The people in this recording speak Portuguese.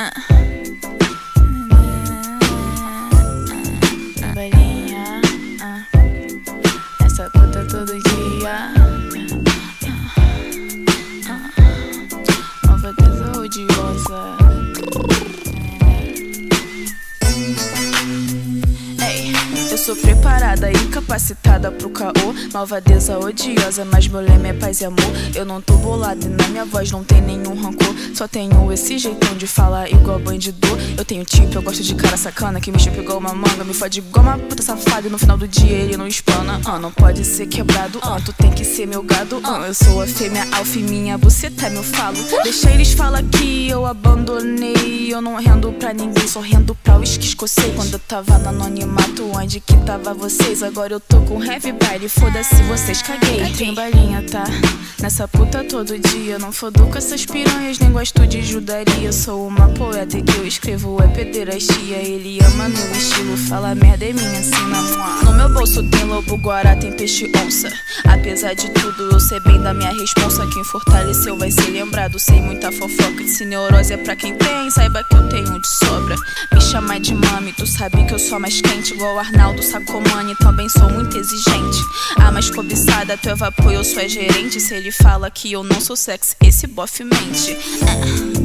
Balinha, essa sou preparada e capacitada pro caô. Malvadeza odiosa, mas meu lema é paz e amor. Eu não tô bolada e na minha voz não tem nenhum rancor. Só tenho esse jeitão de falar igual bandido. Eu tenho tipo, eu gosto de cara sacana que me chupa igual uma manga. Me fode igual uma puta safada e no final do dia ele não espana. Ah, não pode ser quebrado, ah, tu tem que ser meu gado. Ah, eu sou a fêmea alfa e minha buceta é meu falo. Deixa eles falar que abandonei. Eu não rendo pra ninguém, só rendo pra uísque escocês. Quando eu tava no anonimato, onde que tava vocês? Agora eu tô com heavy baile, foda-se vocês, caguei. Tem balinha, tá? Nessa puta todo dia. Não fodo com essas piranhas, nem gosto de judaria. Sou uma poeta e que eu escrevo é pederastia. Ele ama meu estilo, fala merda é minha ensina. No meu bolso tem lobo guará, tem peixe onça. Apesar de tudo, eu sei bem da minha responsa. Quem fortaleceu vai ser lembrado. Sei muita fofoca, se neurose é pra quem tem. Saiba que eu tenho de sobra. Me chama de mami, tu sabe que eu sou mais quente. Igual Arnaldo Sacomani, também sou muito exigente. A mais cobiçada, tu é vapor, eu sou a gerente. Se ele fala que eu não sou sexy, esse bofe mente. É,